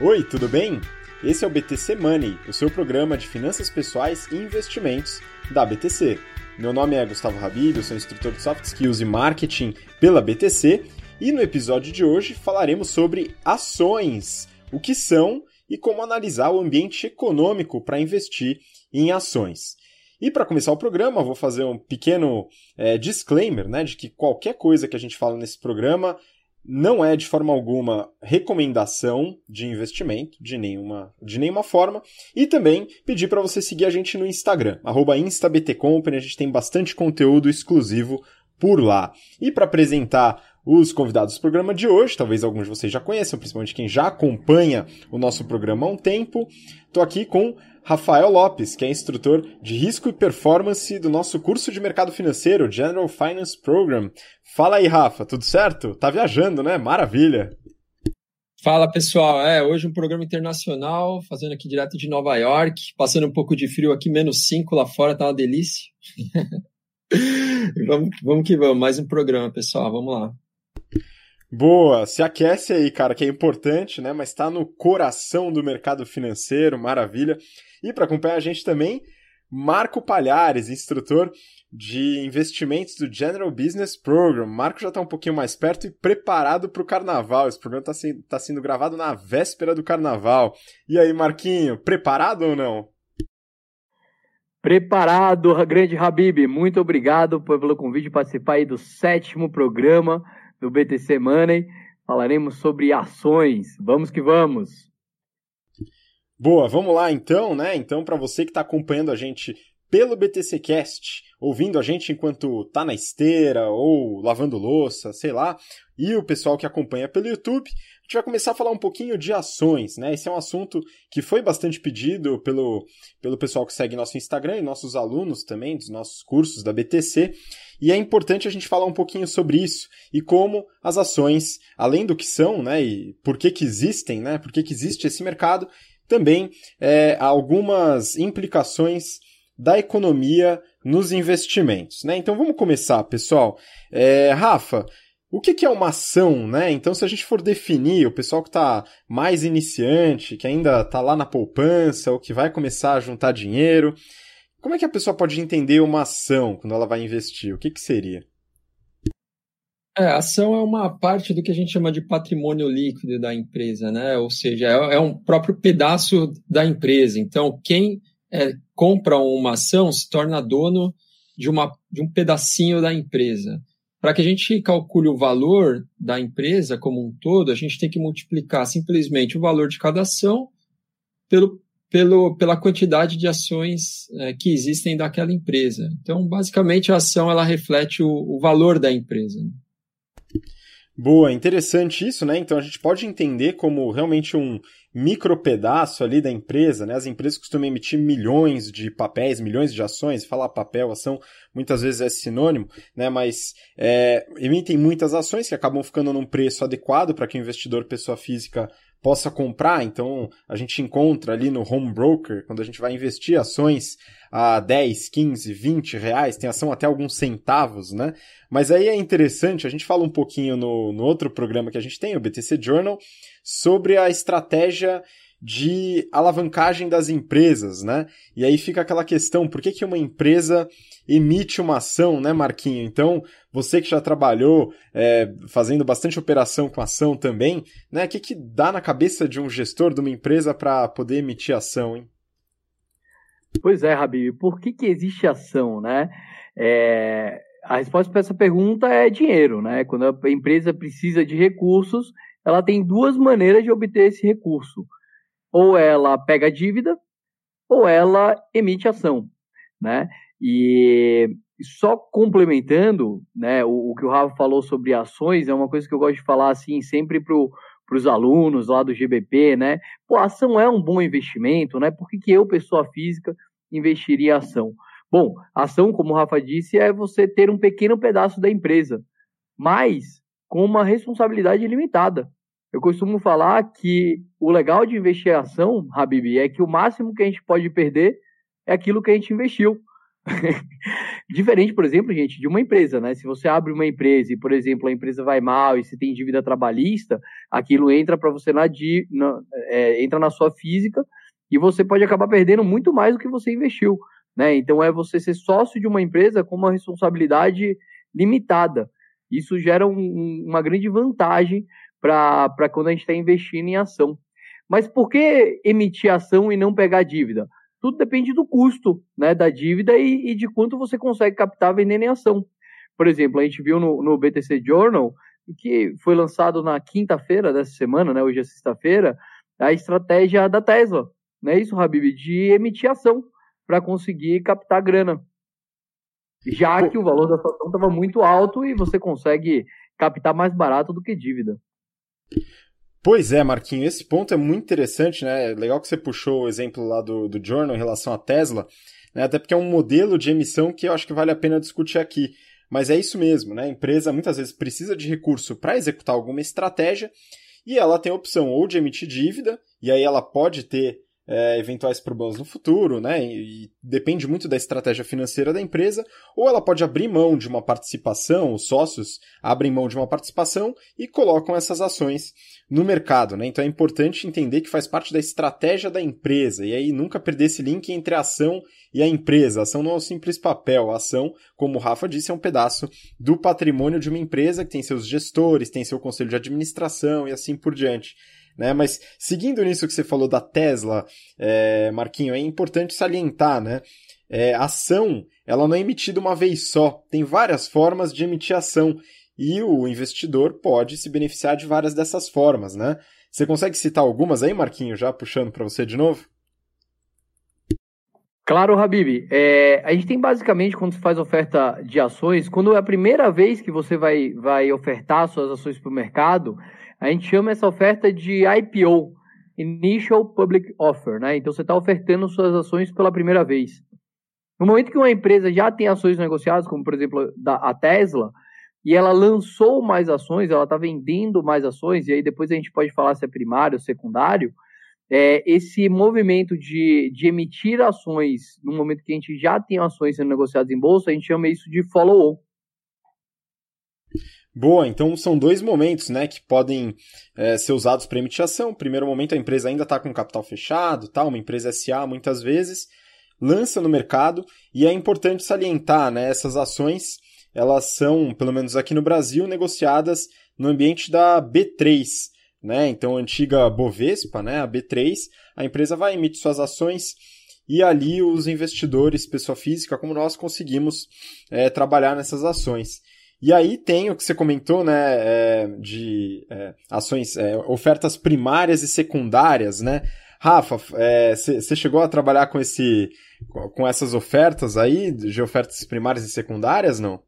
Oi, tudo bem? Esse é o BTC Money, o seu programa de finanças pessoais e investimentos da BTC. Meu nome é Gustavo Habib, eu sou instrutor de Soft Skills e Marketing pela BTC e no episódio de hoje falaremos sobre ações, o que são e como analisar o ambiente econômico para investir em ações. E para começar o programa, vou fazer um pequeno é, disclaimer né, de que qualquer coisa que a gente fala nesse programa não é de forma alguma recomendação de investimento, de nenhuma, de nenhuma forma. E também pedir para você seguir a gente no Instagram, instabtcompany, a gente tem bastante conteúdo exclusivo por lá. E para apresentar os convidados do programa de hoje, talvez alguns de vocês já conheçam, principalmente quem já acompanha o nosso programa há um tempo, estou aqui com Rafael Lopes, que é instrutor de risco e performance do nosso curso de mercado financeiro, General Finance Program. Fala aí, Rafa, tudo certo? Tá viajando, né? Maravilha! Fala pessoal, é hoje um programa internacional, fazendo aqui direto de Nova York, passando um pouco de frio aqui, menos 5 lá fora, tá uma delícia. vamos, vamos que vamos, mais um programa, pessoal, vamos lá. Boa, se aquece aí, cara, que é importante, né? Mas está no coração do mercado financeiro, maravilha. E para acompanhar a gente também, Marco Palhares, instrutor de investimentos do General Business Program. Marco já está um pouquinho mais perto e preparado para o carnaval. Esse programa está sendo, tá sendo gravado na véspera do carnaval. E aí, Marquinho, preparado ou não? Preparado, grande Habib. Muito obrigado pelo convite de participar aí do sétimo programa do BTC Money. Falaremos sobre ações. Vamos que vamos! Boa, vamos lá então, né? Então, para você que está acompanhando a gente pelo BTC Cast, ouvindo a gente enquanto tá na esteira ou lavando louça, sei lá, e o pessoal que acompanha pelo YouTube, a gente vai começar a falar um pouquinho de ações, né? Esse é um assunto que foi bastante pedido pelo, pelo pessoal que segue nosso Instagram e nossos alunos também, dos nossos cursos da BTC. E é importante a gente falar um pouquinho sobre isso e como as ações, além do que são, né, e por que, que existem, né, por que, que existe esse mercado, também é, algumas implicações da economia nos investimentos. Né? Então vamos começar, pessoal. É, Rafa, o que, que, é uma ação, né? Então, se a gente for definir, o pessoal que está mais iniciante, que ainda está lá na poupança, ou que vai começar a juntar dinheiro, como é que a pessoa pode entender uma ação quando ela vai investir? O que, que seria? É, a ação é uma parte do que a gente chama de patrimônio líquido da empresa, né? Ou seja, é, é um próprio pedaço da empresa. Então, quem é, compra uma ação se torna dono de, uma, de um pedacinho da empresa. Para que a gente calcule o valor da empresa como um todo, a gente tem que multiplicar simplesmente o valor de cada ação pelo pelo, pela quantidade de ações é, que existem daquela empresa. Então, basicamente, a ação ela reflete o, o valor da empresa. Né? Boa, interessante isso, né? Então a gente pode entender como realmente um micro pedaço ali da empresa, né? As empresas costumam emitir milhões de papéis, milhões de ações, falar papel, ação, muitas vezes é sinônimo, né? Mas é, emitem muitas ações que acabam ficando num preço adequado para que o investidor, pessoa física, possa comprar. Então, a gente encontra ali no home broker, quando a gente vai investir ações a 10, 15, 20 reais, tem ação até alguns centavos, né? Mas aí é interessante, a gente fala um pouquinho no, no outro programa que a gente tem, o BTC Journal, sobre a estratégia de alavancagem das empresas, né? E aí fica aquela questão, por que, que uma empresa emite uma ação, né, Marquinho? Então, você que já trabalhou é, fazendo bastante operação com ação também, né? O que, que dá na cabeça de um gestor de uma empresa para poder emitir ação, hein? Pois é, Rabi, por que, que existe ação, né? É, a resposta para essa pergunta é dinheiro, né? Quando a empresa precisa de recursos, ela tem duas maneiras de obter esse recurso. Ou ela pega dívida, ou ela emite ação, né? E só complementando, né, o, o, que o Rafa falou sobre ações é uma coisa que eu gosto de falar assim sempre para os alunos lá do GBP, né? Pô, a ação é um bom investimento, né? Por que, que eu, pessoa física, investiria em ação? Bom, ação, como o Rafa disse, é você ter um pequeno pedaço da empresa, mas com uma responsabilidade limitada. Eu costumo falar que o legal de investir em ação, Habib, é que o máximo que a gente pode perder é aquilo que a gente investiu. Diferente, por exemplo, gente, de uma empresa, né? Se você abre uma empresa e, por exemplo, a empresa vai mal e se tem dívida trabalhista, aquilo entra para você na, na é, entra na sua física e você pode acabar perdendo muito mais do que você investiu, né? Então é você ser sócio de uma empresa com uma responsabilidade limitada. Isso gera um, uma grande vantagem para quando a gente está investindo em ação. Mas por que emitir ação e não pegar dívida? Tudo depende do custo né, da dívida e, e de quanto você consegue captar vendendo em ação. Por exemplo, a gente viu no, no BTC Journal, que foi lançado na quinta-feira dessa semana, né, hoje é sexta-feira, a estratégia da Tesla. Não é isso, Habib? De emitir ação para conseguir captar grana. Já que o valor da ação estava muito alto e você consegue captar mais barato do que dívida. Pois é, Marquinho, esse ponto é muito interessante, né? Legal que você puxou o exemplo lá do, do Journal em relação à Tesla, né? Até porque é um modelo de emissão que eu acho que vale a pena discutir aqui. Mas é isso mesmo, né? A empresa muitas vezes precisa de recurso para executar alguma estratégia e ela tem a opção ou de emitir dívida, e aí ela pode ter é, eventuais problemas no futuro, né? E, e, depende muito da estratégia financeira da empresa, ou ela pode abrir mão de uma participação, os sócios abrem mão de uma participação e colocam essas ações no mercado, né? Então é importante entender que faz parte da estratégia da empresa, e aí nunca perder esse link entre a ação e a empresa. A ação não é um simples papel, a ação, como o Rafa disse, é um pedaço do patrimônio de uma empresa que tem seus gestores, tem seu conselho de administração e assim por diante. Né? Mas seguindo nisso que você falou da Tesla, é, Marquinho, é importante salientar, né? É, ação, ela não é emitida uma vez só. Tem várias formas de emitir ação e o investidor pode se beneficiar de várias dessas formas, né? Você consegue citar algumas aí, Marquinho, já puxando para você de novo? Claro, Habib. É, a gente tem basicamente, quando você faz oferta de ações, quando é a primeira vez que você vai, vai ofertar suas ações para o mercado, a gente chama essa oferta de IPO, Initial Public Offer, né? Então você está ofertando suas ações pela primeira vez. No momento que uma empresa já tem ações negociadas, como por exemplo da, a Tesla, e ela lançou mais ações, ela está vendendo mais ações, e aí depois a gente pode falar se é primário ou secundário, é, esse movimento de, de emitir ações no momento que a gente já tem ações sendo negociadas em bolsa, a gente chama isso de follow-on. Boa, então são dois momentos né, que podem é, ser usados para emitir ação. Primeiro momento, a empresa ainda está com capital fechado, tá, uma empresa SA muitas vezes, lança no mercado, e é importante salientar, né, essas ações, elas são, pelo menos aqui no Brasil, negociadas no ambiente da B3, né, então antiga Bovespa, né, a B3, a empresa vai emitir suas ações e ali os investidores, pessoa física como nós, conseguimos é, trabalhar nessas ações. E aí tem o que você comentou, né, é, de é, ações, é, ofertas primárias e secundárias, né? Rafa, você é, chegou a trabalhar com esse, com essas ofertas aí, de ofertas primárias e secundárias, não?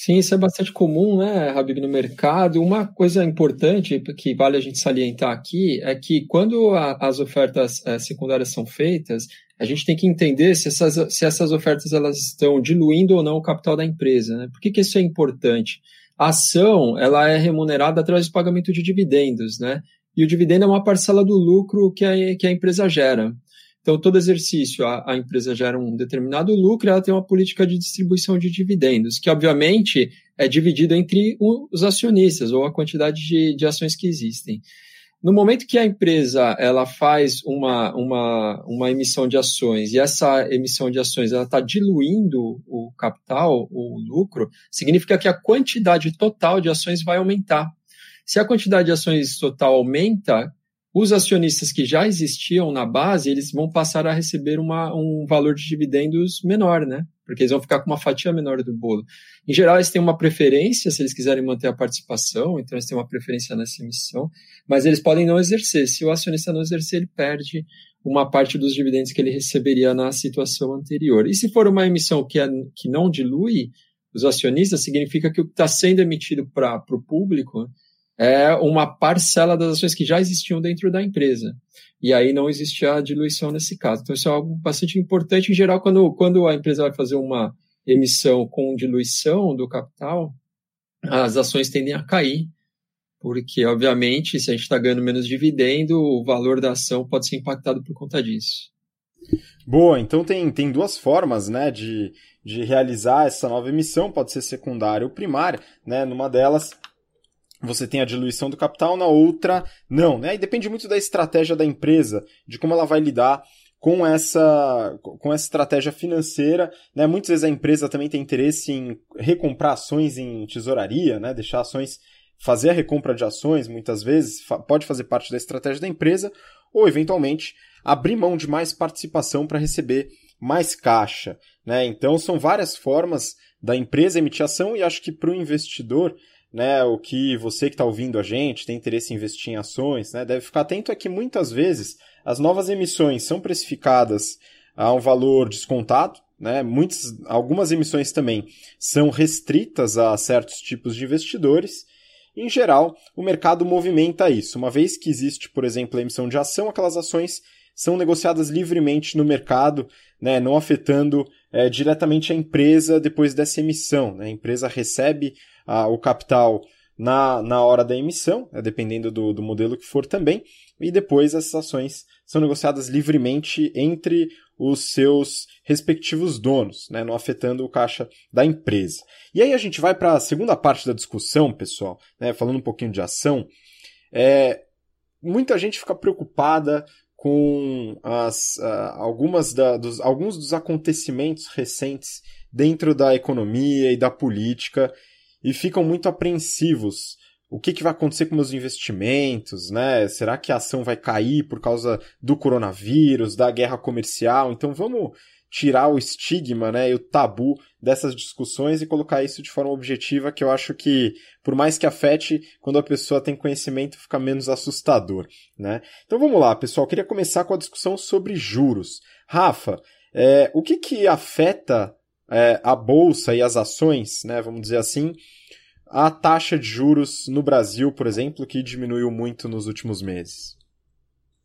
Sim, isso é bastante comum, né, Habib, no mercado. Uma coisa importante que vale a gente salientar aqui é que quando a, as ofertas é, secundárias são feitas, a gente tem que entender se essas, se essas ofertas elas estão diluindo ou não o capital da empresa. Né? Por que, que isso é importante? A ação ela é remunerada através do pagamento de dividendos, né? E o dividendo é uma parcela do lucro que a, que a empresa gera. Então, todo exercício, a, a, empresa gera um determinado lucro, ela tem uma política de distribuição de dividendos, que obviamente é dividido entre os acionistas ou a quantidade de, de ações que existem. No momento que a empresa ela faz uma, uma, uma emissão de ações e essa emissão de ações ela está diluindo o capital, o lucro, significa que a quantidade total de ações vai aumentar. Se a quantidade de ações total aumenta, os acionistas que já existiam na base, eles vão passar a receber uma, um valor de dividendos menor, né? Porque eles vão ficar com uma fatia menor do bolo. Em geral, eles têm uma preferência, se eles quiserem manter a participação, então eles têm uma preferência nessa emissão, mas eles podem não exercer. Se o acionista não exercer, ele perde uma parte dos dividendos que ele receberia na situação anterior. E se for uma emissão que, é, que não dilui os acionistas, significa que o que está sendo emitido para o público é uma parcela das ações que já existiam dentro da empresa. E aí não existia a diluição nesse caso. Então, isso é algo bastante importante. Em geral, quando, quando a empresa vai fazer uma emissão com diluição do capital, as ações tendem a cair, porque, obviamente, se a gente está ganhando menos dividendo, o valor da ação pode ser impactado por conta disso. Boa, então tem, tem duas formas né, de, de realizar essa nova emissão, pode ser secundária ou primária, né? Numa delas você tem a diluição do capital, na outra não, né? E depende muito da estratégia da empresa, de como ela vai lidar com essa, com essa estratégia financeira. Né? Muitas vezes a empresa também tem interesse em recomprar ações em tesouraria, né? deixar ações, fazer a recompra de ações, muitas vezes, pode fazer parte da estratégia da empresa, ou eventualmente abrir mão de mais participação para receber mais caixa. Né? Então são várias formas da empresa emitir ação e acho que para o investidor né, o que você que está ouvindo a gente tem interesse em investir em ações, né, deve ficar atento é que muitas vezes as novas emissões são precificadas a um valor descontado, né, muitas, algumas emissões também são restritas a certos tipos de investidores. Em geral, o mercado movimenta isso. Uma vez que existe, por exemplo, a emissão de ação, aquelas ações são negociadas livremente no mercado, né, não afetando é, diretamente a empresa depois dessa emissão. Né? A empresa recebe a, o capital na, na hora da emissão, né, dependendo do, do modelo que for também, e depois essas ações são negociadas livremente entre os seus respectivos donos, né, não afetando o caixa da empresa. E aí a gente vai para a segunda parte da discussão, pessoal, né, falando um pouquinho de ação. É, muita gente fica preocupada com as, uh, algumas da, dos, alguns dos acontecimentos recentes dentro da economia e da política e ficam muito apreensivos. O que, que vai acontecer com meus investimentos, né? Será que a ação vai cair por causa do coronavírus, da guerra comercial? Então vamos tirar o estigma, né, e o tabu dessas discussões e colocar isso de forma objetiva, que eu acho que, por mais que afete, quando a pessoa tem conhecimento, fica menos assustador, né? Então vamos lá, pessoal. Eu queria começar com a discussão sobre juros. Rafa, é, o que que afeta é, a bolsa e as ações, né, vamos dizer assim, a taxa de juros no Brasil, por exemplo, que diminuiu muito nos últimos meses?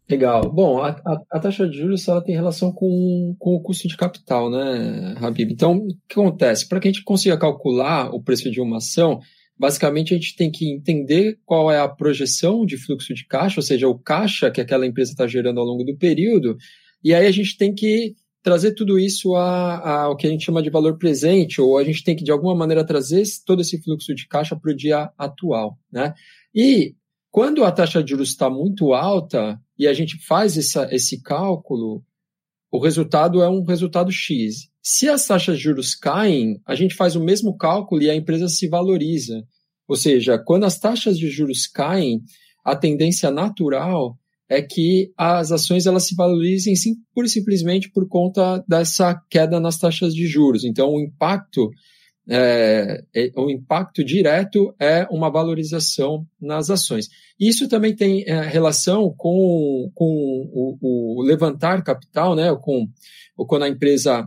Legal. Bom, a, a, a, taxa de juros ela tem relação com, com o custo de capital, né, Habib? Então, o que acontece? Para que a gente consiga calcular o preço de uma ação, basicamente a gente tem que entender qual é a projeção de fluxo de caixa, ou seja, o caixa que aquela empresa está gerando ao longo do período, e aí a gente tem que trazer tudo isso ao que a gente chama de valor presente, ou a gente tem que, de alguma maneira, trazer todo esse fluxo de caixa para o dia atual. Né? E quando a taxa de juros está muito alta e a gente faz essa, esse cálculo, o resultado é um resultado X. Se as taxas de juros caem, a gente faz o mesmo cálculo e a empresa se valoriza. Ou seja, quando as taxas de juros caem, a tendência natural é que as ações elas se valorizem sim, pura e simplesmente por conta dessa queda nas taxas de juros. Então, o impacto, é, é, o impacto direto é uma valorização nas ações. Isso também tem é, relação com, com o, o, levantar capital, né, com, ou quando a empresa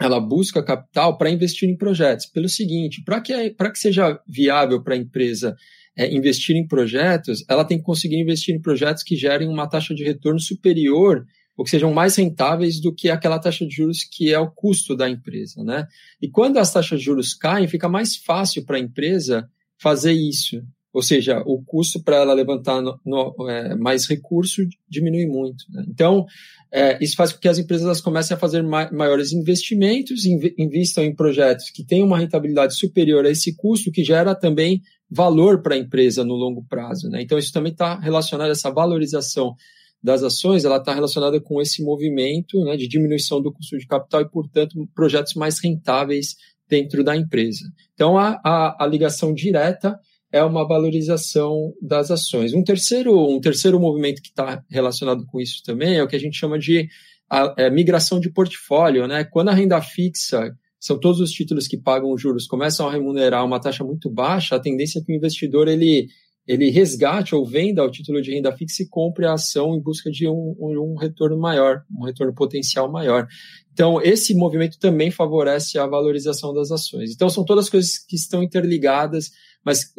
ela busca capital para investir em projetos. Pelo seguinte, para que, que seja viável para a empresa é, investir em projetos, ela tem que conseguir investir em projetos que gerem uma taxa de retorno superior ou que sejam mais rentáveis do que aquela taxa de juros que é o custo da empresa, né? E quando as taxas de juros caem, fica mais fácil para a empresa fazer isso. Ou seja, o custo para ela levantar no, no, é, mais recurso diminui muito. Né? Então, é, isso faz com que as empresas comecem a fazer ma maiores investimentos, inv investam em projetos que tenham uma rentabilidade superior a esse custo, que gera também valor para a empresa no longo prazo. Né? Então, isso também está relacionado, essa valorização das ações, ela está relacionada com esse movimento né, de diminuição do custo de capital e, portanto, projetos mais rentáveis dentro da empresa. Então, a, a, a ligação direta é uma valorização das ações. Um terceiro, um terceiro movimento que está relacionado com isso também é o que a gente chama de a, é, migração de portfólio. Né? Quando a renda fixa são todos os títulos que pagam juros começam a remunerar uma taxa muito baixa, a tendência é que o investidor ele, ele resgate ou venda o título de renda fixa e compre a ação em busca de um, um, retorno maior, um retorno potencial maior. Então, esse movimento também favorece a valorização das ações. Então, são todas coisas que estão interligadas, mas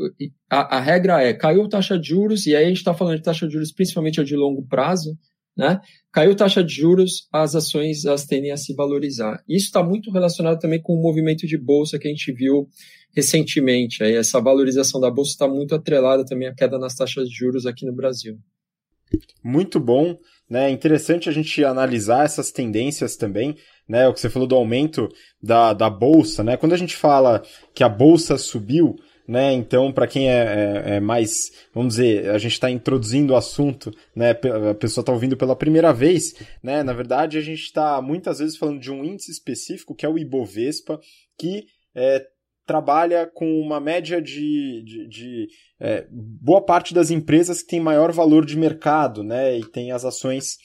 a, a regra é, caiu taxa de juros, e aí a gente está falando de taxa de juros principalmente a de longo prazo, né? Caiu taxa de juros, as ações as tendem a se valorizar. Isso está muito relacionado também com o movimento de bolsa que a gente viu recentemente. Aí essa valorização da bolsa está muito atrelada também à queda nas taxas de juros aqui no Brasil. Muito bom, né? Interessante a gente analisar essas tendências também, né? O que você falou do aumento da, da bolsa, né? Quando a gente fala que a bolsa subiu, né? Então, para quem é, é, é, mais, vamos dizer, a gente está introduzindo o assunto, né? A pessoa está ouvindo pela primeira vez, né? Na verdade, a gente está muitas vezes falando de um índice específico que é o Ibovespa, que é, trabalha com uma média de, de, de é, boa parte das empresas que tem maior valor de mercado, né? E tem as ações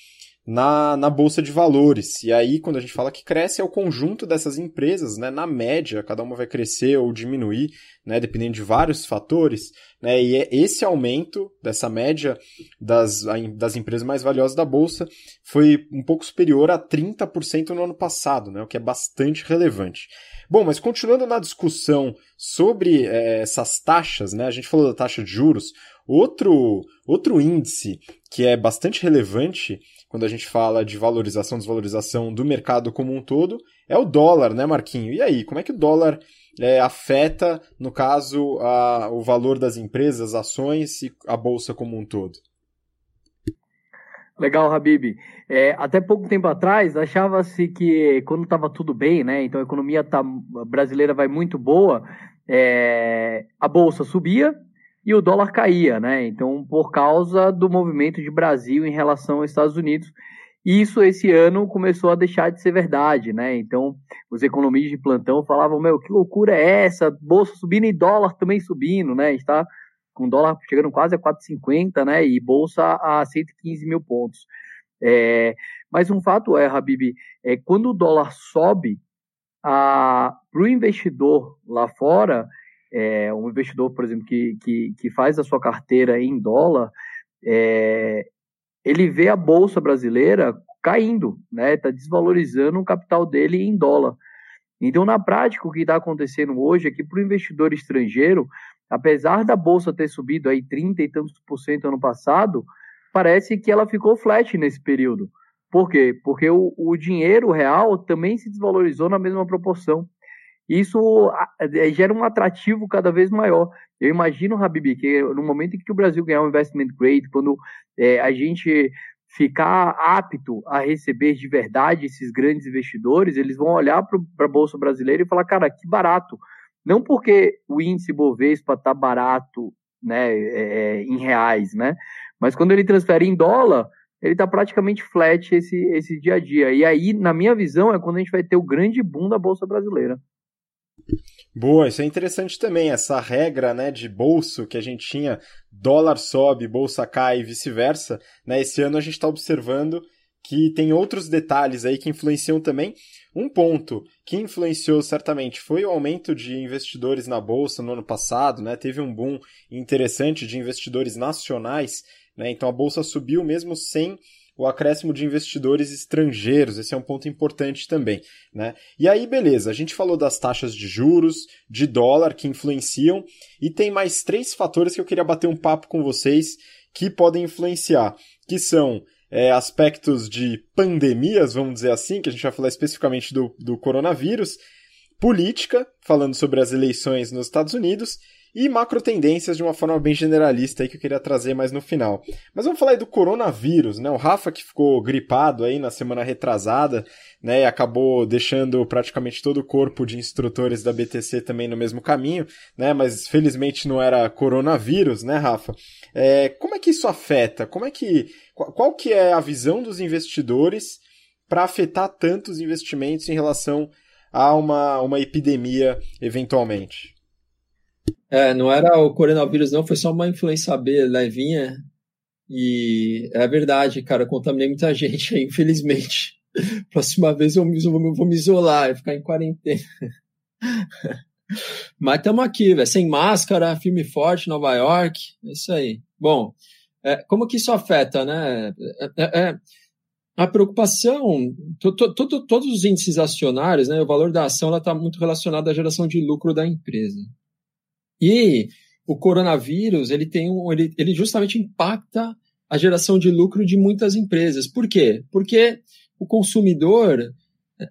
na, na bolsa de valores. E aí, quando a gente fala que cresce, é o conjunto dessas empresas, né? Na média, cada uma vai crescer ou diminuir, né? Dependendo de vários fatores, né? E é esse aumento dessa média das, das empresas mais valiosas da bolsa foi um pouco superior a 30% no ano passado, né? O que é bastante relevante. Bom, mas continuando na discussão sobre é, essas taxas, né? A gente falou da taxa de juros. Outro, outro índice que é bastante relevante quando a gente fala de valorização, desvalorização do mercado como um todo, é o dólar, né, Marquinho? E aí, como é que o dólar é, afeta, no caso, a, o valor das empresas, as ações e a bolsa como um todo? Legal, Habib. É, até pouco tempo atrás, achava-se que quando estava tudo bem, né? Então a economia tá, brasileira vai muito boa, é, a bolsa subia e o dólar caía, né? Então, por causa do movimento de Brasil em relação aos Estados Unidos. Isso esse ano começou a deixar de ser verdade, né? Então, os economistas de plantão falavam: meu, que loucura é essa? Bolsa subindo e dólar também subindo, né? Está com dólar chegando quase a 4,50, né? E bolsa a 115 mil pontos. É, mas um fato é, Habib, é quando o dólar sobe, para o investidor lá fora, é, um investidor, por exemplo, que, que, que faz a sua carteira em dólar, é, ele vê a bolsa brasileira caindo, né? Está desvalorizando o capital dele em dólar. Então, na prática, o que está acontecendo hoje é que para o investidor estrangeiro, apesar da bolsa ter subido aí 30 e tantos por cento ano passado, parece que ela ficou flat nesse período. Por quê? Porque o, o dinheiro real também se desvalorizou na mesma proporção. Isso é, gera um atrativo cada vez maior. Eu imagino, Habib, que no momento em que o Brasil ganhar um investment grade, quando é, a gente ficar apto a receber de verdade esses grandes investidores, eles vão olhar para a Bolsa Brasileira e falar, cara, que barato. Não porque o índice Bovespa está barato né, é, é, em reais, né? Mas quando ele transfere em dólar, ele está praticamente flat esse, esse dia a dia. E aí, na minha visão, é quando a gente vai ter o grande boom da Bolsa Brasileira. Boa, isso é interessante também, essa regra né, de bolso que a gente tinha, dólar sobe, bolsa cai e vice-versa. Né, esse ano a gente está observando que tem outros detalhes aí que influenciam também. Um ponto que influenciou certamente foi o aumento de investidores na bolsa no ano passado, né? Teve um boom interessante de investidores nacionais, né? Então a bolsa subiu mesmo sem o acréscimo de investidores estrangeiros. Esse é um ponto importante também. Né? E aí, beleza, a gente falou das taxas de juros, de dólar que influenciam, e tem mais três fatores que eu queria bater um papo com vocês que podem influenciar, que são é, aspectos de pandemias, vamos dizer assim, que a gente vai falar especificamente do, do coronavírus, política, falando sobre as eleições nos Estados Unidos, e macro tendências de uma forma bem generalista aí que eu queria trazer mais no final. Mas vamos falar aí do coronavírus, né? O Rafa que ficou gripado aí na semana retrasada, né? E acabou deixando praticamente todo o corpo de instrutores da BTC também no mesmo caminho, né? Mas felizmente não era coronavírus, né, Rafa? É, como é que isso afeta? Como é que qual, qual que é a visão dos investidores para afetar tantos investimentos em relação a uma, uma epidemia eventualmente? É, não era o coronavírus, não, foi só uma influência B levinha. E é verdade, cara, eu contaminei muita gente aí, infelizmente. Próxima vez eu vou, vou me isolar e ficar em quarentena. Mas estamos aqui, véio, sem máscara, filme forte, Nova York, é isso aí. Bom, é, como que isso afeta, né? É, é, é a preocupação, to, to, to, todos os índices acionários, né, o valor da ação está muito relacionado à geração de lucro da empresa. E o coronavírus, ele tem um, ele, ele justamente impacta a geração de lucro de muitas empresas. Por quê? Porque o consumidor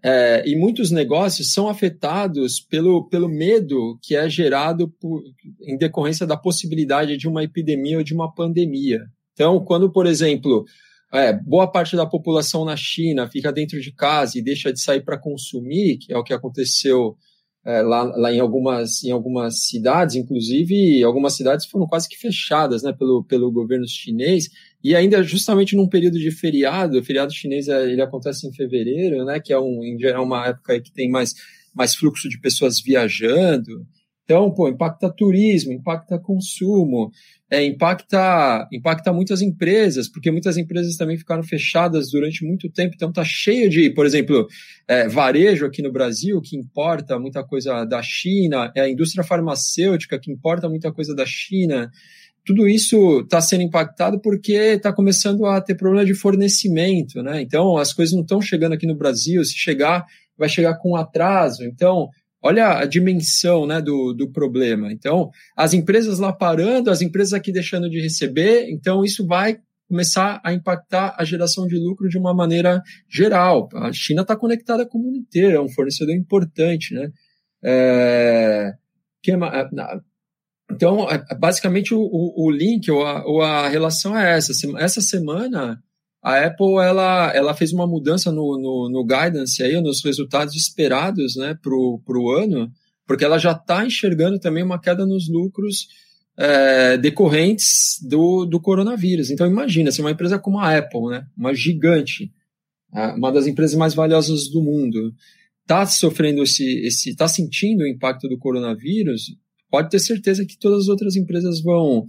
é, e muitos negócios são afetados pelo, pelo medo que é gerado por, em decorrência da possibilidade de uma epidemia ou de uma pandemia. Então, quando, por exemplo, é, boa parte da população na China fica dentro de casa e deixa de sair para consumir, que é o que aconteceu é, lá, lá em, algumas, em algumas cidades, inclusive algumas cidades foram quase que fechadas né, pelo, pelo governo chinês, e ainda justamente num período de feriado, o feriado chinês é, ele acontece em fevereiro, né, que é um, em geral uma época que tem mais, mais fluxo de pessoas viajando, então, pô, impacta turismo, impacta consumo, é, impacta, impacta muitas empresas, porque muitas empresas também ficaram fechadas durante muito tempo, então tá cheio de, por exemplo, é, varejo aqui no Brasil, que importa muita coisa da China, é a indústria farmacêutica, que importa muita coisa da China, tudo isso está sendo impactado porque está começando a ter problema de fornecimento, né? Então, as coisas não estão chegando aqui no Brasil, se chegar, vai chegar com atraso, então Olha a dimensão né, do, do problema. Então, as empresas lá parando, as empresas aqui deixando de receber, então isso vai começar a impactar a geração de lucro de uma maneira geral. A China está conectada com o mundo inteiro, é um fornecedor importante. Né? É, que, é então, é, basicamente, o, o, o link ou a, ou a relação é essa. Essa semana, a Apple ela, ela fez uma mudança no, no, no guidance aí, nos resultados esperados né, para o ano, porque ela já está enxergando também uma queda nos lucros é, decorrentes do, do coronavírus. Então imagina, se uma empresa como a Apple, né, uma gigante, uma das empresas mais valiosas do mundo, está sofrendo esse, esse, está sentindo o impacto do coronavírus, pode ter certeza que todas as outras empresas vão,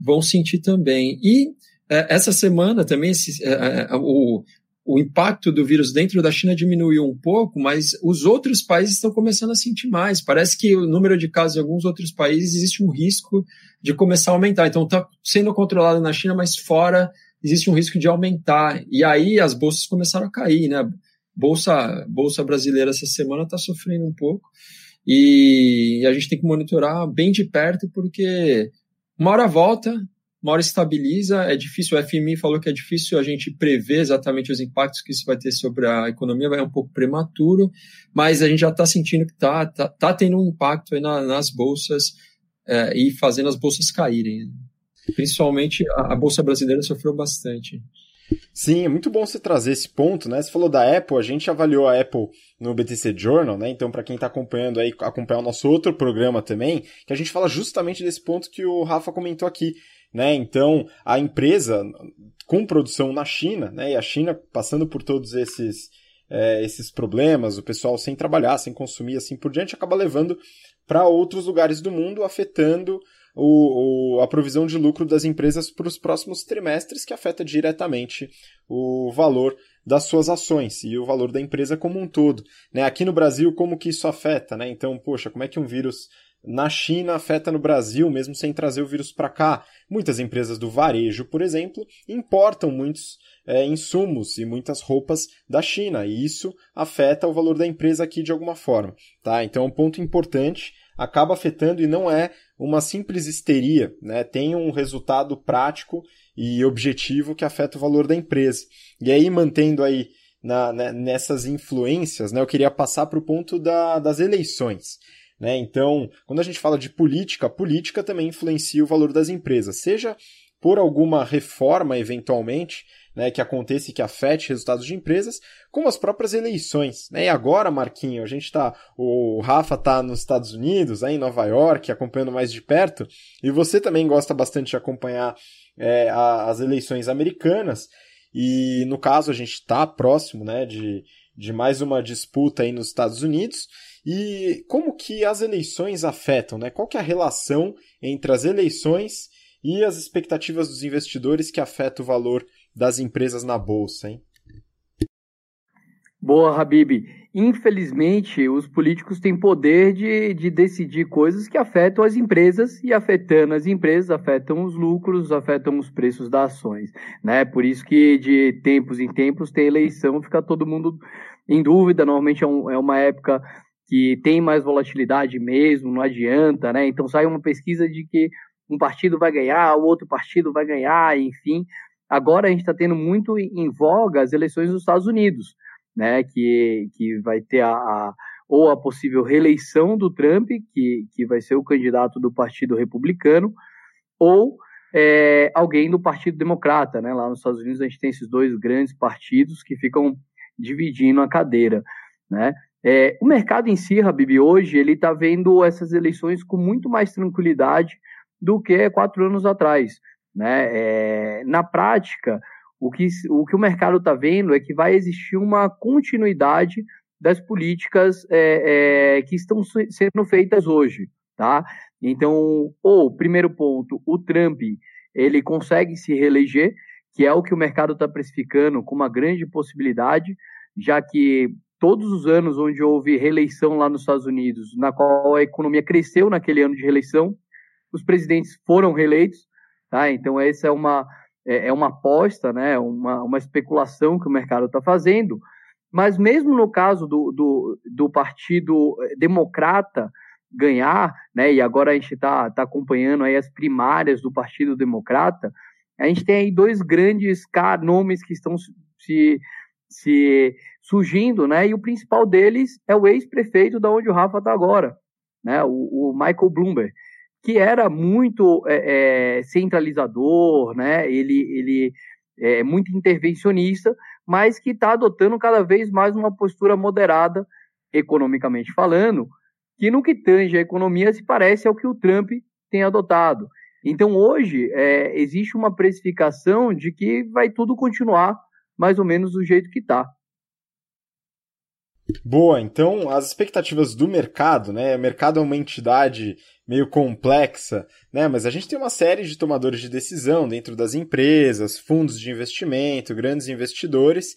vão sentir também. E essa semana também esse, é, é, o, o impacto do vírus dentro da China diminuiu um pouco, mas os outros países estão começando a sentir mais. Parece que o número de casos em alguns outros países existe um risco de começar a aumentar. Então está sendo controlado na China, mas fora existe um risco de aumentar. E aí as bolsas começaram a cair, né? Bolsa, bolsa brasileira essa semana está sofrendo um pouco. E a gente tem que monitorar bem de perto, porque uma hora volta, uma hora estabiliza, é difícil, o FMI falou que é difícil a gente prever exatamente os impactos que isso vai ter sobre a economia, vai um pouco prematuro, mas a gente já está sentindo que está tá, tá tendo um impacto aí na, nas bolsas é, e fazendo as bolsas caírem. Principalmente a, a Bolsa Brasileira sofreu bastante. Sim, é muito bom você trazer esse ponto, né? Você falou da Apple, a gente avaliou a Apple no BTC Journal, né? Então, para quem está acompanhando aí, acompanhar o nosso outro programa também, que a gente fala justamente desse ponto que o Rafa comentou aqui, né? Então, a empresa com produção na China, né? E a China passando por todos esses, é, esses problemas, o pessoal sem trabalhar, sem consumir, assim por diante, acaba levando para outros lugares do mundo, afetando o, o, a provisão de lucro das empresas para os próximos trimestres, que afeta diretamente o valor das suas ações e o valor da empresa como um todo. Né? Aqui no Brasil, como que isso afeta? Né? Então, poxa, como é que um vírus na China afeta no Brasil, mesmo sem trazer o vírus para cá. Muitas empresas do varejo, por exemplo, importam muitos é, insumos e muitas roupas da China, e isso afeta o valor da empresa aqui de alguma forma. Tá? Então é um ponto importante, acaba afetando e não é uma simples histeria, né? tem um resultado prático e objetivo que afeta o valor da empresa. E aí, mantendo aí na, né, nessas influências, né, eu queria passar para o ponto da, das eleições. Né? Então, quando a gente fala de política, a política também influencia o valor das empresas, seja por alguma reforma, eventualmente, né, que aconteça e que afete resultados de empresas, como as próprias eleições. Né? E agora, Marquinho, a gente está. O Rafa está nos Estados Unidos, aí em Nova York, acompanhando mais de perto, e você também gosta bastante de acompanhar é, a, as eleições americanas. E no caso, a gente está próximo né, de, de mais uma disputa aí nos Estados Unidos. E como que as eleições afetam, né? Qual que é a relação entre as eleições e as expectativas dos investidores que afeta o valor das empresas na bolsa, hein? Boa, Habib. Infelizmente, os políticos têm poder de, de decidir coisas que afetam as empresas e afetando as empresas, afetam os lucros, afetam os preços das ações. Né? Por isso que de tempos em tempos tem eleição, fica todo mundo em dúvida. Normalmente é, um, é uma época que tem mais volatilidade mesmo, não adianta, né? Então sai uma pesquisa de que um partido vai ganhar, o outro partido vai ganhar, enfim. Agora a gente está tendo muito em voga as eleições dos Estados Unidos, né? Que, que vai ter a, a ou a possível reeleição do Trump, que, que vai ser o candidato do Partido Republicano, ou é, alguém do Partido Democrata, né? Lá nos Estados Unidos a gente tem esses dois grandes partidos que ficam dividindo a cadeira, né? É, o mercado em si, Habib, hoje ele está vendo essas eleições com muito mais tranquilidade do que quatro anos atrás, né? É, na prática, o que, o que o mercado está vendo é que vai existir uma continuidade das políticas é, é, que estão sendo feitas hoje, tá? Então, ou primeiro ponto, o Trump ele consegue se reeleger, que é o que o mercado está precificando com uma grande possibilidade, já que todos os anos onde houve reeleição lá nos Estados Unidos, na qual a economia cresceu naquele ano de reeleição, os presidentes foram reeleitos, tá? Então essa é uma é, é uma aposta, né? Uma, uma especulação que o mercado está fazendo. Mas mesmo no caso do, do, do Partido Democrata ganhar, né? E agora a gente está tá acompanhando aí as primárias do Partido Democrata. A gente tem aí dois grandes nomes que estão se, se surgindo, né? E o principal deles é o ex-prefeito da onde o Rafa está agora, né? O, o, Michael Bloomberg, que era muito é, é, centralizador, né? Ele, ele é muito intervencionista, mas que está adotando cada vez mais uma postura moderada, economicamente falando, que no que tange a economia se parece ao que o Trump tem adotado. Então, hoje, é, existe uma precificação de que vai tudo continuar mais ou menos do jeito que está. Boa, então as expectativas do mercado, né? O mercado é uma entidade meio complexa, né? Mas a gente tem uma série de tomadores de decisão dentro das empresas, fundos de investimento, grandes investidores,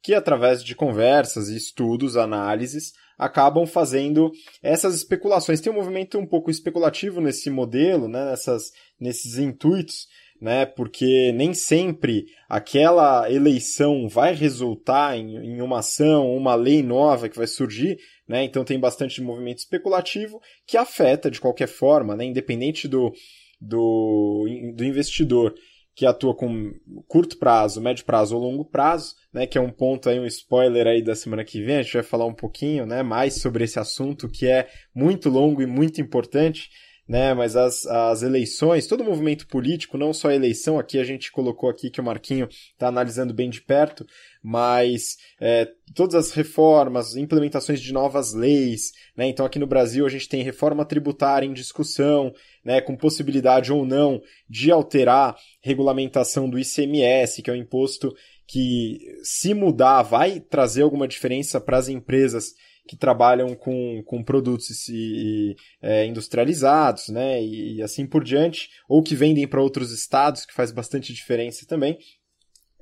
que através de conversas, estudos, análises, acabam fazendo essas especulações. Tem um movimento um pouco especulativo nesse modelo, né? Nessas, nesses intuitos né? Porque nem sempre aquela eleição vai resultar em, em uma ação, uma lei nova que vai surgir, né? Então tem bastante movimento especulativo que afeta de qualquer forma, né? Independente do, do, do investidor que atua com curto prazo, médio prazo ou longo prazo, né, que é um ponto aí, um spoiler aí da semana que vem, a gente vai falar um pouquinho, né, mais sobre esse assunto que é muito longo e muito importante, né? Mas as, as eleições, todo o movimento político, não só a eleição, aqui a gente colocou aqui que o Marquinho está analisando bem de perto, mas é, todas as reformas, implementações de novas leis, né? Então aqui no Brasil a gente tem reforma tributária em discussão, né? Com possibilidade ou não de alterar regulamentação do ICMS, que é um imposto que, se mudar, vai trazer alguma diferença para as empresas que trabalham com, com produtos e, e é, industrializados, né, e, e, assim por diante, ou que vendem para outros estados, que faz bastante diferença também,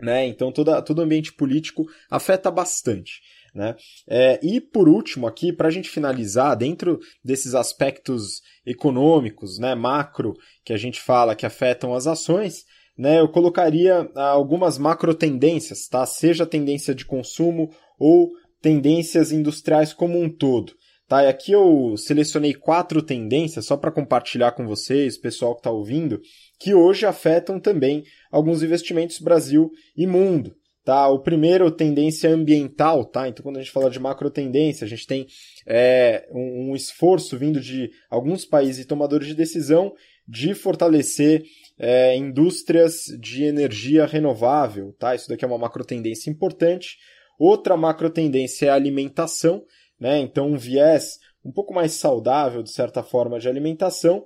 né, então toda, todo o ambiente político afeta bastante. Né? É, e por último, aqui, para a gente finalizar, dentro desses aspectos econômicos, né, macro, que a gente fala que afetam as ações, né, eu colocaria algumas macro tendências, tá? seja tendência de consumo ou tendências industriais como um todo. Tá, e aqui eu selecionei quatro tendências só para compartilhar com vocês, pessoal que está ouvindo, que hoje afetam também alguns investimentos Brasil e mundo. Tá? O primeiro, tendência ambiental. Tá? Então, quando a gente fala de macro tendência, a gente tem é, um, um esforço vindo de alguns países e tomadores de decisão de fortalecer é, indústrias de energia renovável. Tá? Isso daqui é uma macro tendência importante. Outra macro tendência é a alimentação, né? Então um viés um pouco mais saudável, de certa forma, de alimentação.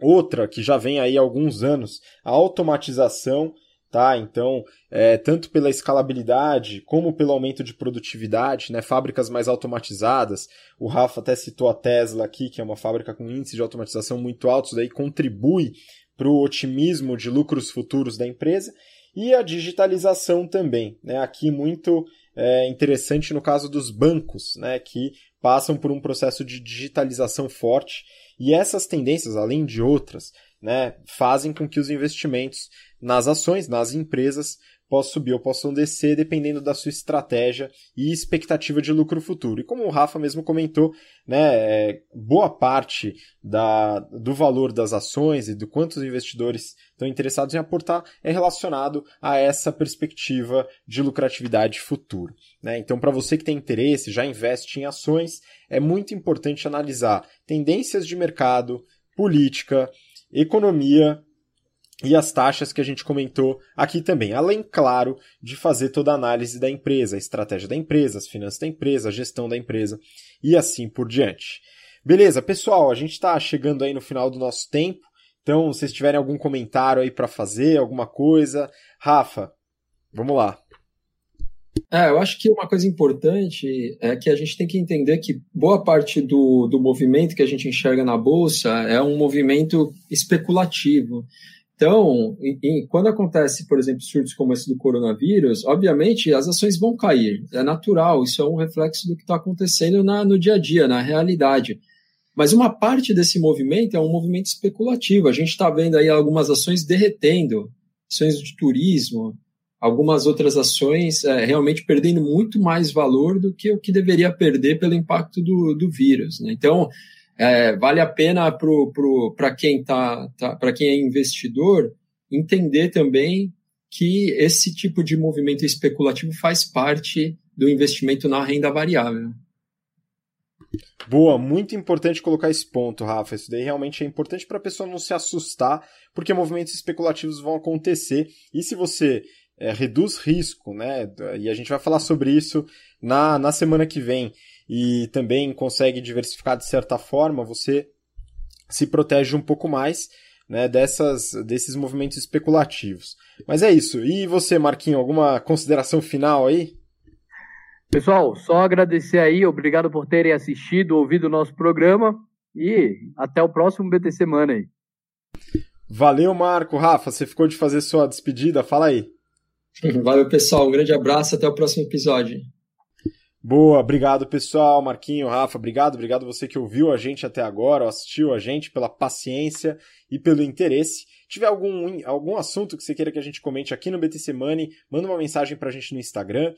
Outra que já vem aí há alguns anos, a automatização, tá? Então, é, tanto pela escalabilidade como pelo aumento de produtividade, né? Fábricas mais automatizadas. O Rafa até citou a Tesla aqui, que é uma fábrica com índice de automatização muito altos, daí contribui para o otimismo de lucros futuros da empresa. E a digitalização também, né? Aqui muito é, interessante no caso dos bancos, né, que passam por um processo de digitalização forte. E essas tendências, além de outras, né, fazem com que os investimentos nas ações, nas empresas, possam subir ou possam descer, dependendo da sua estratégia e expectativa de lucro futuro. E como o Rafa mesmo comentou, né, é, boa parte da, do valor das ações e do quanto os investidores estão interessados em aportar é relacionado a essa perspectiva de lucratividade futuro. Né? Então, para você que tem interesse, já investe em ações, é muito importante analisar tendências de mercado, política, economia e as taxas que a gente comentou aqui também. Além, claro, de fazer toda a análise da empresa, a estratégia da empresa, as finanças da empresa, a gestão da empresa e assim por diante. Beleza, pessoal, a gente está chegando aí no final do nosso tempo. Então, se vocês tiverem algum comentário aí para fazer, alguma coisa, Rafa, vamos lá. É, eu acho que uma coisa importante é que a gente tem que entender que boa parte do, do movimento que a gente enxerga na bolsa é um movimento especulativo. Então, em, quando acontece, por exemplo, surtos como esse do coronavírus, obviamente as ações vão cair. É natural, isso é um reflexo do que está acontecendo na, no dia a dia, na realidade. Mas uma parte desse movimento é um movimento especulativo. A gente está vendo aí algumas ações derretendo, ações de turismo, algumas outras ações é, realmente perdendo muito mais valor do que o que deveria perder pelo impacto do, do vírus. Né? Então, é, vale a pena para quem tá, tá para quem é investidor entender também que esse tipo de movimento especulativo faz parte do investimento na renda variável. Boa, muito importante colocar esse ponto, Rafa. Isso daí realmente é importante para a pessoa não se assustar, porque movimentos especulativos vão acontecer. E se você é, reduz risco, né? E a gente vai falar sobre isso na, na semana que vem e também consegue diversificar de certa forma, você se protege um pouco mais né, dessas, desses movimentos especulativos. Mas é isso. E você, Marquinho, alguma consideração final aí? Pessoal, só agradecer aí, obrigado por terem assistido, ouvido o nosso programa e até o próximo BT Semana aí. Valeu, Marco. Rafa, você ficou de fazer sua despedida? Fala aí. Valeu, pessoal. Um grande abraço. Até o próximo episódio. Boa, obrigado pessoal, Marquinho, Rafa, obrigado, obrigado você que ouviu a gente até agora, assistiu a gente pela paciência e pelo interesse. Se tiver algum, algum assunto que você queira que a gente comente aqui no BTC Money, manda uma mensagem pra gente no Instagram,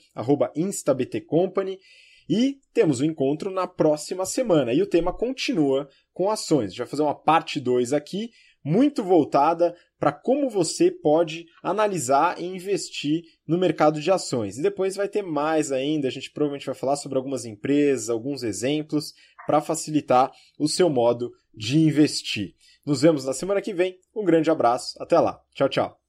instabtcompany. E temos o um encontro na próxima semana. E o tema continua com ações. A gente vai fazer uma parte 2 aqui, muito voltada para como você pode analisar e investir no mercado de ações. E depois vai ter mais ainda, a gente provavelmente vai falar sobre algumas empresas, alguns exemplos para facilitar o seu modo de investir. Nos vemos na semana que vem. Um grande abraço, até lá. Tchau, tchau.